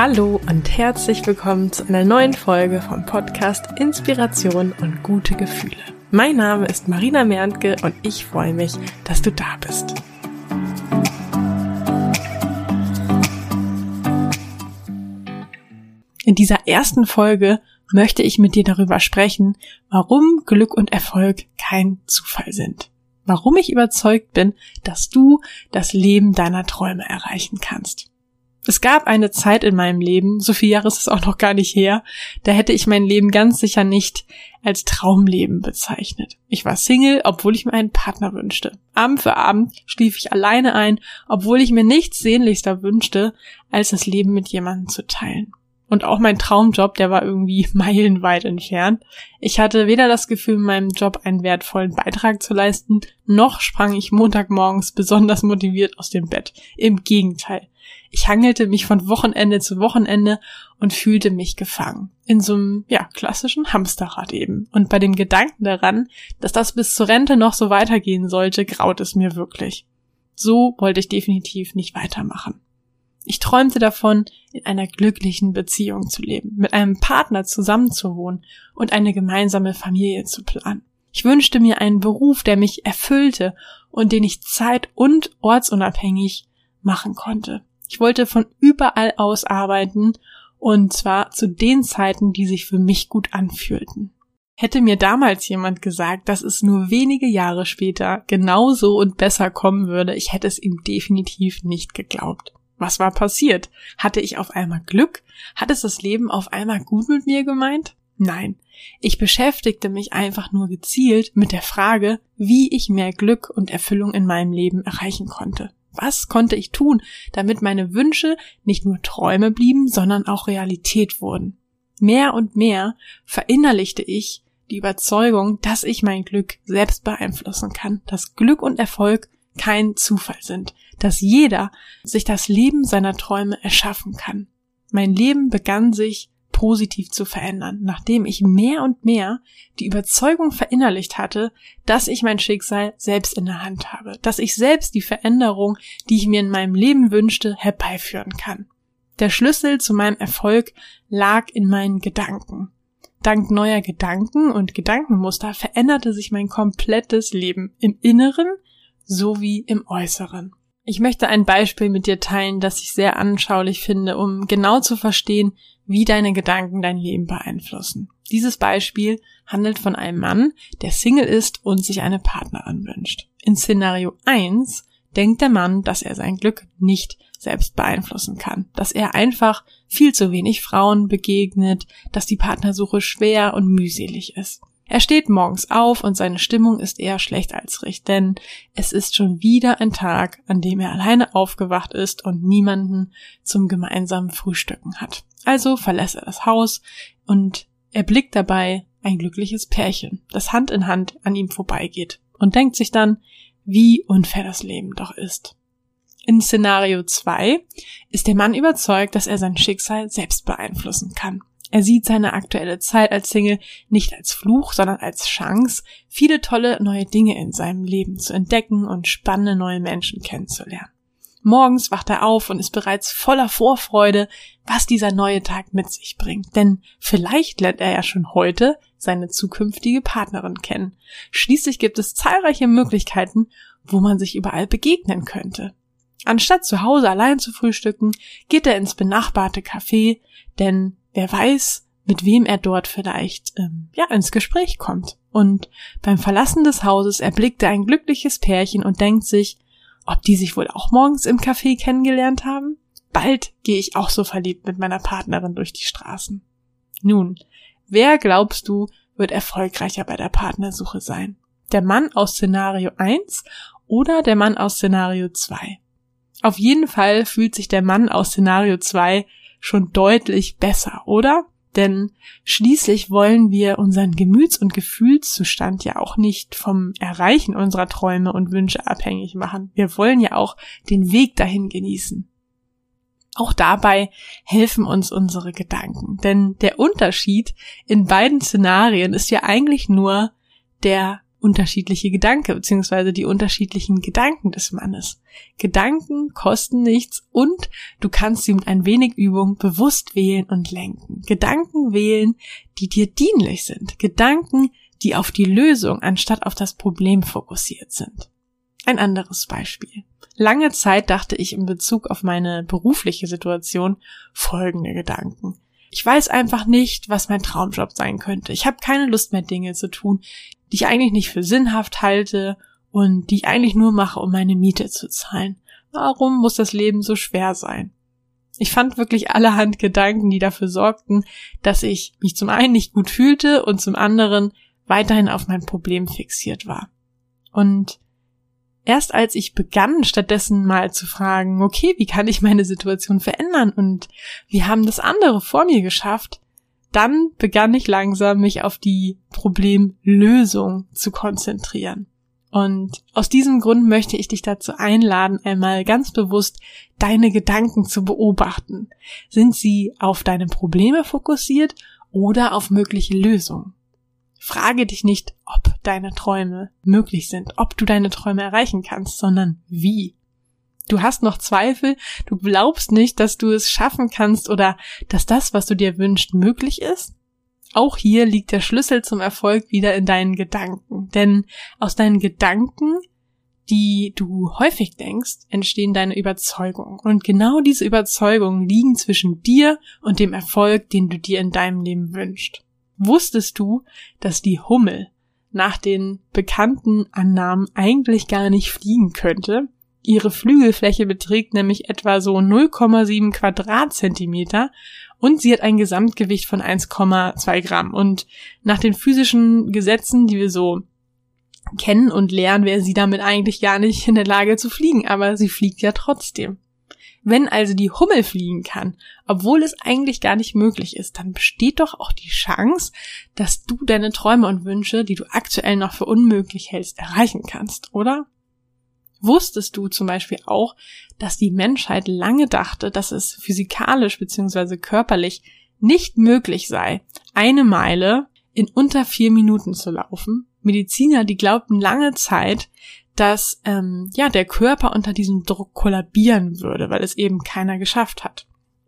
Hallo und herzlich willkommen zu einer neuen Folge vom Podcast Inspiration und gute Gefühle. Mein Name ist Marina Merntke und ich freue mich, dass du da bist. In dieser ersten Folge möchte ich mit dir darüber sprechen, warum Glück und Erfolg kein Zufall sind. Warum ich überzeugt bin, dass du das Leben deiner Träume erreichen kannst. Es gab eine Zeit in meinem Leben, so viele Jahre ist es auch noch gar nicht her, da hätte ich mein Leben ganz sicher nicht als Traumleben bezeichnet. Ich war Single, obwohl ich mir einen Partner wünschte. Abend für Abend schlief ich alleine ein, obwohl ich mir nichts sehnlichster wünschte, als das Leben mit jemandem zu teilen. Und auch mein Traumjob, der war irgendwie meilenweit entfernt. Ich hatte weder das Gefühl, in meinem Job einen wertvollen Beitrag zu leisten, noch sprang ich Montagmorgens besonders motiviert aus dem Bett. Im Gegenteil. Ich hangelte mich von Wochenende zu Wochenende und fühlte mich gefangen. In so einem, ja, klassischen Hamsterrad eben. Und bei dem Gedanken daran, dass das bis zur Rente noch so weitergehen sollte, graut es mir wirklich. So wollte ich definitiv nicht weitermachen. Ich träumte davon, in einer glücklichen Beziehung zu leben, mit einem Partner zusammenzuwohnen und eine gemeinsame Familie zu planen. Ich wünschte mir einen Beruf, der mich erfüllte und den ich zeit- und ortsunabhängig machen konnte. Ich wollte von überall aus arbeiten und zwar zu den Zeiten, die sich für mich gut anfühlten. Hätte mir damals jemand gesagt, dass es nur wenige Jahre später genauso und besser kommen würde, ich hätte es ihm definitiv nicht geglaubt. Was war passiert? Hatte ich auf einmal Glück? Hat es das Leben auf einmal gut mit mir gemeint? Nein, ich beschäftigte mich einfach nur gezielt mit der Frage, wie ich mehr Glück und Erfüllung in meinem Leben erreichen konnte. Was konnte ich tun, damit meine Wünsche nicht nur Träume blieben, sondern auch Realität wurden? Mehr und mehr verinnerlichte ich die Überzeugung, dass ich mein Glück selbst beeinflussen kann, dass Glück und Erfolg kein Zufall sind, dass jeder sich das Leben seiner Träume erschaffen kann. Mein Leben begann sich positiv zu verändern, nachdem ich mehr und mehr die Überzeugung verinnerlicht hatte, dass ich mein Schicksal selbst in der Hand habe, dass ich selbst die Veränderung, die ich mir in meinem Leben wünschte, herbeiführen kann. Der Schlüssel zu meinem Erfolg lag in meinen Gedanken. Dank neuer Gedanken und Gedankenmuster veränderte sich mein komplettes Leben im Inneren sowie im Äußeren. Ich möchte ein Beispiel mit dir teilen, das ich sehr anschaulich finde, um genau zu verstehen, wie deine Gedanken dein Leben beeinflussen. Dieses Beispiel handelt von einem Mann, der Single ist und sich eine Partnerin wünscht. In Szenario 1 denkt der Mann, dass er sein Glück nicht selbst beeinflussen kann, dass er einfach viel zu wenig Frauen begegnet, dass die Partnersuche schwer und mühselig ist. Er steht morgens auf und seine Stimmung ist eher schlecht als recht, denn es ist schon wieder ein Tag, an dem er alleine aufgewacht ist und niemanden zum gemeinsamen Frühstücken hat. Also verlässt er das Haus und er blickt dabei ein glückliches Pärchen, das Hand in Hand an ihm vorbeigeht und denkt sich dann, wie unfair das Leben doch ist. In Szenario 2 ist der Mann überzeugt, dass er sein Schicksal selbst beeinflussen kann. Er sieht seine aktuelle Zeit als Single nicht als Fluch, sondern als Chance, viele tolle neue Dinge in seinem Leben zu entdecken und spannende neue Menschen kennenzulernen. Morgens wacht er auf und ist bereits voller Vorfreude, was dieser neue Tag mit sich bringt. Denn vielleicht lernt er ja schon heute seine zukünftige Partnerin kennen. Schließlich gibt es zahlreiche Möglichkeiten, wo man sich überall begegnen könnte. Anstatt zu Hause allein zu frühstücken, geht er ins benachbarte Café, denn wer weiß, mit wem er dort vielleicht ähm, ja ins Gespräch kommt. Und beim Verlassen des Hauses erblickt er ein glückliches Pärchen und denkt sich, ob die sich wohl auch morgens im Café kennengelernt haben? Bald gehe ich auch so verliebt mit meiner Partnerin durch die Straßen. Nun, wer glaubst du, wird erfolgreicher bei der Partnersuche sein? Der Mann aus Szenario 1 oder der Mann aus Szenario 2? Auf jeden Fall fühlt sich der Mann aus Szenario 2 schon deutlich besser, oder? Denn schließlich wollen wir unseren Gemüts- und Gefühlszustand ja auch nicht vom Erreichen unserer Träume und Wünsche abhängig machen. Wir wollen ja auch den Weg dahin genießen. Auch dabei helfen uns unsere Gedanken. Denn der Unterschied in beiden Szenarien ist ja eigentlich nur der unterschiedliche Gedanke beziehungsweise die unterschiedlichen Gedanken des Mannes. Gedanken kosten nichts und du kannst sie mit ein wenig Übung bewusst wählen und lenken. Gedanken wählen, die dir dienlich sind. Gedanken, die auf die Lösung anstatt auf das Problem fokussiert sind. Ein anderes Beispiel. Lange Zeit dachte ich in Bezug auf meine berufliche Situation folgende Gedanken. Ich weiß einfach nicht, was mein Traumjob sein könnte. Ich habe keine Lust mehr, Dinge zu tun, die ich eigentlich nicht für sinnhaft halte und die ich eigentlich nur mache, um meine Miete zu zahlen. Warum muss das Leben so schwer sein? Ich fand wirklich allerhand Gedanken, die dafür sorgten, dass ich mich zum einen nicht gut fühlte und zum anderen weiterhin auf mein Problem fixiert war. Und erst als ich begann, stattdessen mal zu fragen, okay, wie kann ich meine Situation verändern und wie haben das andere vor mir geschafft, dann begann ich langsam, mich auf die Problemlösung zu konzentrieren. Und aus diesem Grund möchte ich dich dazu einladen, einmal ganz bewusst deine Gedanken zu beobachten. Sind sie auf deine Probleme fokussiert oder auf mögliche Lösungen? Frage dich nicht, ob deine Träume möglich sind, ob du deine Träume erreichen kannst, sondern wie. Du hast noch Zweifel, du glaubst nicht, dass du es schaffen kannst oder dass das, was du dir wünschst, möglich ist? Auch hier liegt der Schlüssel zum Erfolg wieder in deinen Gedanken. Denn aus deinen Gedanken, die du häufig denkst, entstehen deine Überzeugungen. Und genau diese Überzeugungen liegen zwischen dir und dem Erfolg, den du dir in deinem Leben wünschst. Wusstest du, dass die Hummel nach den bekannten Annahmen eigentlich gar nicht fliegen könnte? Ihre Flügelfläche beträgt nämlich etwa so 0,7 Quadratzentimeter und sie hat ein Gesamtgewicht von 1,2 Gramm. Und nach den physischen Gesetzen, die wir so kennen und lernen, wäre sie damit eigentlich gar nicht in der Lage zu fliegen, aber sie fliegt ja trotzdem. Wenn also die Hummel fliegen kann, obwohl es eigentlich gar nicht möglich ist, dann besteht doch auch die Chance, dass du deine Träume und Wünsche, die du aktuell noch für unmöglich hältst, erreichen kannst, oder? Wusstest du zum Beispiel auch, dass die Menschheit lange dachte, dass es physikalisch bzw. körperlich nicht möglich sei, eine Meile in unter vier Minuten zu laufen? Mediziner, die glaubten lange Zeit, dass ähm, ja der Körper unter diesem Druck kollabieren würde, weil es eben keiner geschafft hat.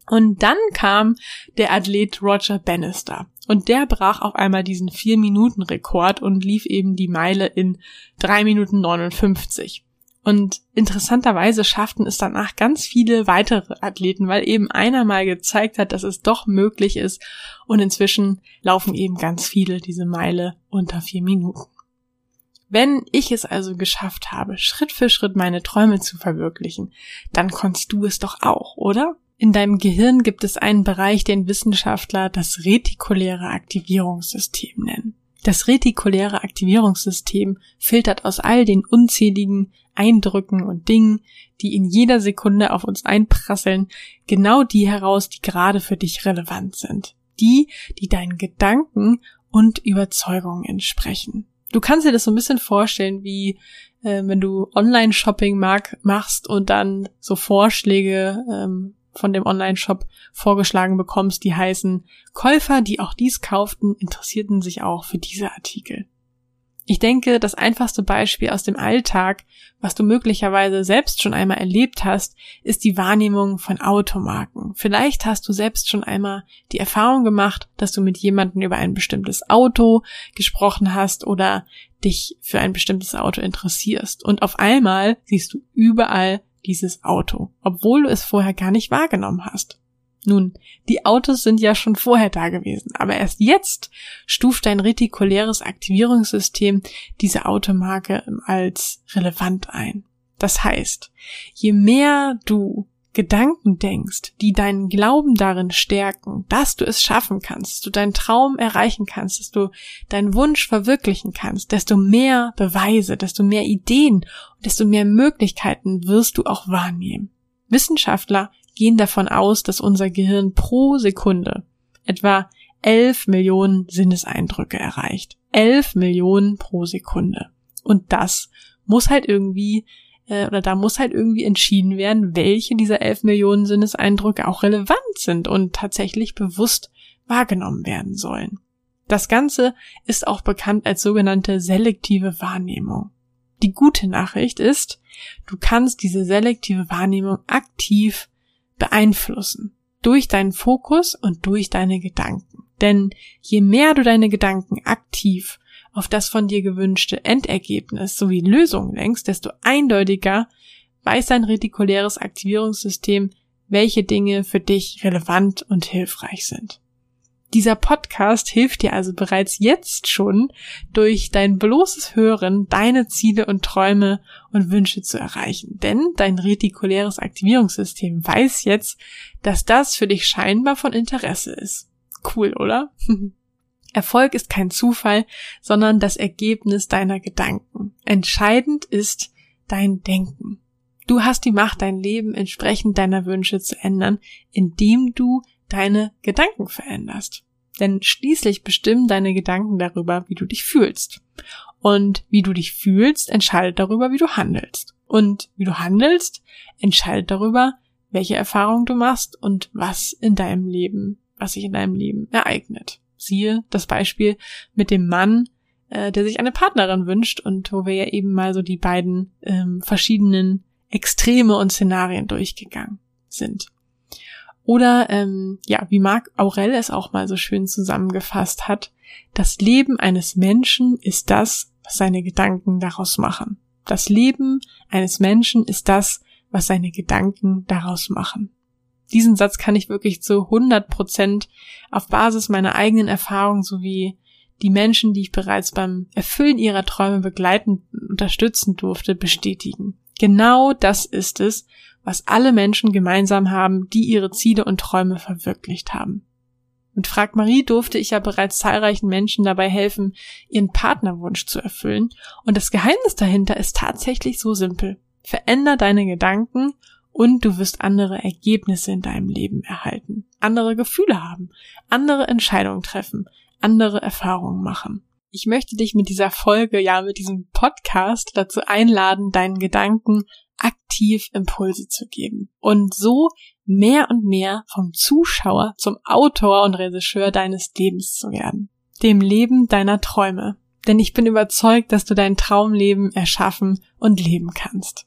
Und dann kam der Athlet Roger Bannister. Und der brach auf einmal diesen vier Minuten Rekord und lief eben die Meile in drei Minuten 59. Und interessanterweise schafften es danach ganz viele weitere Athleten, weil eben einer mal gezeigt hat, dass es doch möglich ist. Und inzwischen laufen eben ganz viele diese Meile unter vier Minuten. Wenn ich es also geschafft habe, Schritt für Schritt meine Träume zu verwirklichen, dann konntest du es doch auch, oder? In deinem Gehirn gibt es einen Bereich, den Wissenschaftler das retikuläre Aktivierungssystem nennen. Das retikuläre Aktivierungssystem filtert aus all den unzähligen Eindrücken und Dingen, die in jeder Sekunde auf uns einprasseln, genau die heraus, die gerade für dich relevant sind. Die, die deinen Gedanken und Überzeugungen entsprechen. Du kannst dir das so ein bisschen vorstellen, wie äh, wenn du Online-Shopping machst und dann so Vorschläge ähm, von dem Online-Shop vorgeschlagen bekommst, die heißen Käufer, die auch dies kauften, interessierten sich auch für diese Artikel. Ich denke, das einfachste Beispiel aus dem Alltag, was du möglicherweise selbst schon einmal erlebt hast, ist die Wahrnehmung von Automarken. Vielleicht hast du selbst schon einmal die Erfahrung gemacht, dass du mit jemandem über ein bestimmtes Auto gesprochen hast oder dich für ein bestimmtes Auto interessierst. Und auf einmal siehst du überall dieses Auto, obwohl du es vorher gar nicht wahrgenommen hast. Nun, die Autos sind ja schon vorher da gewesen, aber erst jetzt stuft dein retikuläres Aktivierungssystem diese Automarke als relevant ein. Das heißt, je mehr du Gedanken denkst, die deinen Glauben darin stärken, dass du es schaffen kannst, dass du deinen Traum erreichen kannst, dass du deinen Wunsch verwirklichen kannst, desto mehr Beweise, desto mehr Ideen und desto mehr Möglichkeiten wirst du auch wahrnehmen. Wissenschaftler gehen davon aus, dass unser Gehirn pro Sekunde etwa 11 Millionen Sinneseindrücke erreicht. 11 Millionen pro Sekunde. Und das muss halt irgendwie äh, oder da muss halt irgendwie entschieden werden, welche dieser 11 Millionen Sinneseindrücke auch relevant sind und tatsächlich bewusst wahrgenommen werden sollen. Das Ganze ist auch bekannt als sogenannte selektive Wahrnehmung. Die gute Nachricht ist, du kannst diese selektive Wahrnehmung aktiv beeinflussen. Durch deinen Fokus und durch deine Gedanken. Denn je mehr du deine Gedanken aktiv auf das von dir gewünschte Endergebnis sowie Lösung lenkst, desto eindeutiger weiß dein retikuläres Aktivierungssystem, welche Dinge für dich relevant und hilfreich sind. Dieser Podcast hilft dir also bereits jetzt schon, durch dein bloßes Hören deine Ziele und Träume und Wünsche zu erreichen. Denn dein retikuläres Aktivierungssystem weiß jetzt, dass das für dich scheinbar von Interesse ist. Cool, oder? Erfolg ist kein Zufall, sondern das Ergebnis deiner Gedanken. Entscheidend ist dein Denken. Du hast die Macht, dein Leben entsprechend deiner Wünsche zu ändern, indem du deine Gedanken veränderst. Denn schließlich bestimmen deine Gedanken darüber, wie du dich fühlst. Und wie du dich fühlst, entscheidet darüber, wie du handelst. Und wie du handelst, entscheidet darüber, welche Erfahrungen du machst und was in deinem Leben, was sich in deinem Leben ereignet. Siehe das Beispiel mit dem Mann, äh, der sich eine Partnerin wünscht und wo wir ja eben mal so die beiden ähm, verschiedenen Extreme und Szenarien durchgegangen sind. Oder ähm, ja, wie Marc Aurel es auch mal so schön zusammengefasst hat, das Leben eines Menschen ist das, was seine Gedanken daraus machen. Das Leben eines Menschen ist das, was seine Gedanken daraus machen. Diesen Satz kann ich wirklich zu 100 Prozent auf Basis meiner eigenen Erfahrung sowie die Menschen, die ich bereits beim Erfüllen ihrer Träume begleiten, unterstützen durfte, bestätigen. Genau das ist es, was alle Menschen gemeinsam haben, die ihre Ziele und Träume verwirklicht haben. Mit Frag Marie durfte ich ja bereits zahlreichen Menschen dabei helfen, ihren Partnerwunsch zu erfüllen. Und das Geheimnis dahinter ist tatsächlich so simpel. Veränder deine Gedanken und du wirst andere Ergebnisse in deinem Leben erhalten, andere Gefühle haben, andere Entscheidungen treffen, andere Erfahrungen machen. Ich möchte dich mit dieser Folge, ja, mit diesem Podcast dazu einladen, deinen Gedanken aktiv Impulse zu geben und so mehr und mehr vom Zuschauer zum Autor und Regisseur deines Lebens zu werden. Dem Leben deiner Träume. Denn ich bin überzeugt, dass du dein Traumleben erschaffen und leben kannst.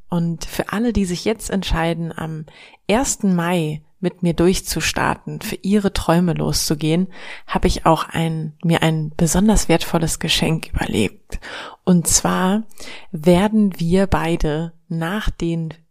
Und für alle, die sich jetzt entscheiden, am 1. Mai mit mir durchzustarten, für ihre Träume loszugehen, habe ich auch ein, mir ein besonders wertvolles Geschenk überlegt. Und zwar werden wir beide nach den